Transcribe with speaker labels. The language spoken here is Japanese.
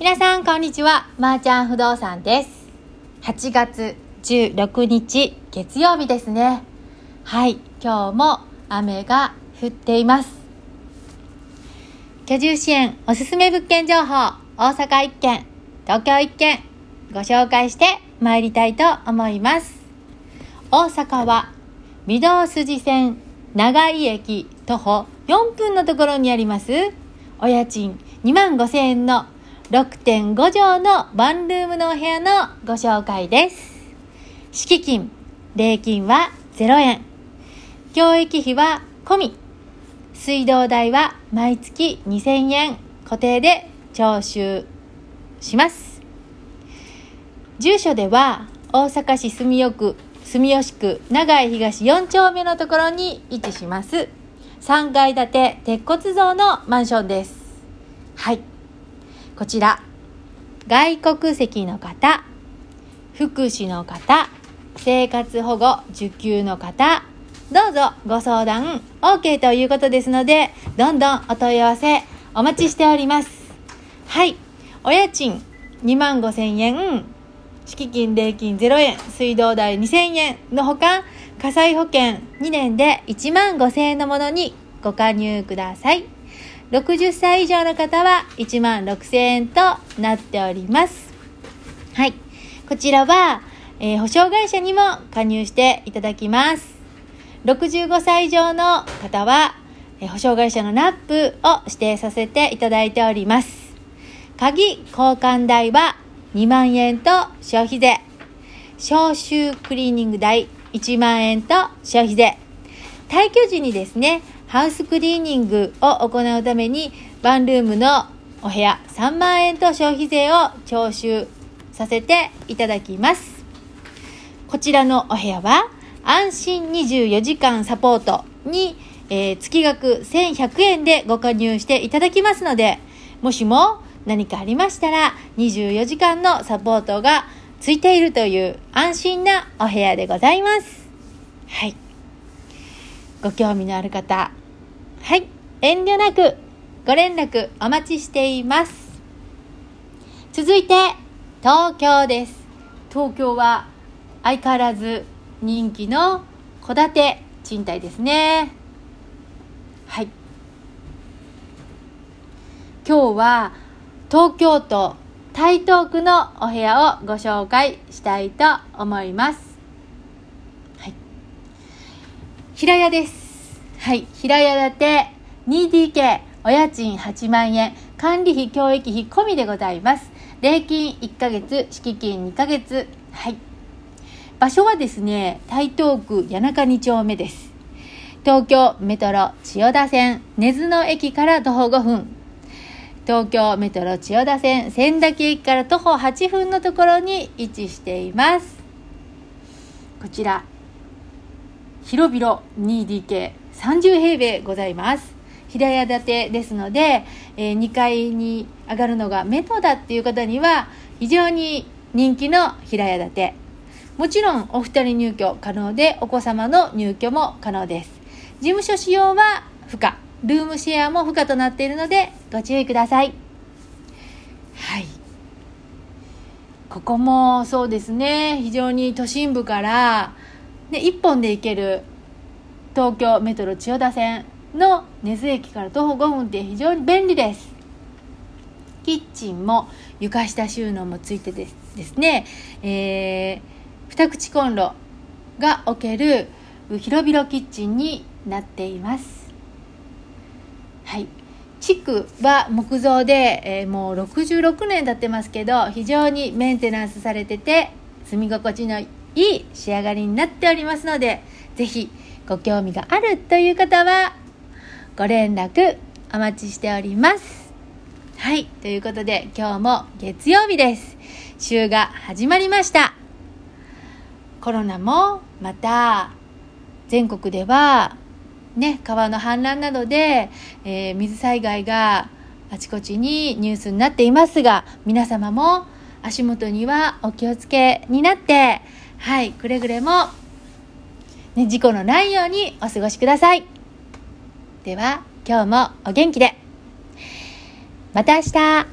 Speaker 1: 皆さんこんにちは。まー、ちゃん不動産です。8月16日月曜日ですね。はい今日も雨が降っています。居住支援おすすめ物件情報大阪1件東京1件ご紹介して参りたいと思います。大阪は御堂筋線長井駅徒歩4分のところにあります。お家賃2万5千円の6.5畳のワンルームのお部屋のご紹介です。敷金、礼金は0円。教育費は込み。水道代は毎月2000円固定で徴収します。住所では大阪市住吉区住吉区長井東4丁目のところに位置します。3階建て鉄骨造のマンションです。はい。こちら、外国籍の方、福祉の方、生活保護受給の方、どうぞご相談 OK ということですので、どんどんお問い合わせお待ちしております。はい。お家賃2万5千円、敷金礼金0円、水道代2000円。のほか、火災保険2年で1万5千円のものにご加入ください。60歳以上の方は1万6000円となっております。はい。こちらは、えー、保証会社にも加入していただきます。65歳以上の方は、えー、保証会社のナップを指定させていただいております。鍵交換代は2万円と消費税。消臭クリーニング代1万円と消費税。退去時にですね、ハウスクリーニングを行うために、ワンルームのお部屋3万円と消費税を徴収させていただきます。こちらのお部屋は、安心24時間サポートに、えー、月額1100円でご加入していただきますので、もしも何かありましたら、24時間のサポートがついているという安心なお部屋でございます。はい。ご興味のある方、はい、遠慮なくご連絡お待ちしています。続いて、東京です。東京は相変わらず人気の戸建て賃貸ですね。はい。今日は東京都台東区のお部屋をご紹介したいと思います。はい。平屋です。はい。平屋建て 2DK お家賃8万円、管理費、教育費込みでございます。礼金1ヶ月、敷金2ヶ月。はい。場所はですね、台東区谷中2丁目です。東京メトロ千代田線根津の駅から徒歩5分東京メトロ千代田線千駄木駅から徒歩8分のところに位置していますこちら広々 2DK 30平米ございます。平屋建てですので、えー、2階に上がるのがメトだっていう方には非常に人気の平屋建て。もちろんお二人入居可能でお子様の入居も可能です。事務所使用は不可。ルームシェアも不可となっているのでご注意ください。はい。ここもそうですね。非常に都心部から、ね、1本で行ける東京メトロ千代田線の根津駅から徒歩5分って非常に便利です。キッチンも床下収納もついてですですね、えー、二口コンロが置ける広々キッチンになっています。はい。地区は木造で、えー、もう66年経ってますけど非常にメンテナンスされてて住み心地のいい仕上がりになっておりますので是非ご興味があるという方はご連絡お待ちしております。はい。ということで、今日も月曜日です。週が始まりました。コロナもまた全国ではね、川の氾濫などで、えー、水災害があちこちにニュースになっていますが、皆様も足元にはお気をつけになって、はい、くれぐれも、ね、事故のないようにお過ごしください。では今日もお元気でまた明日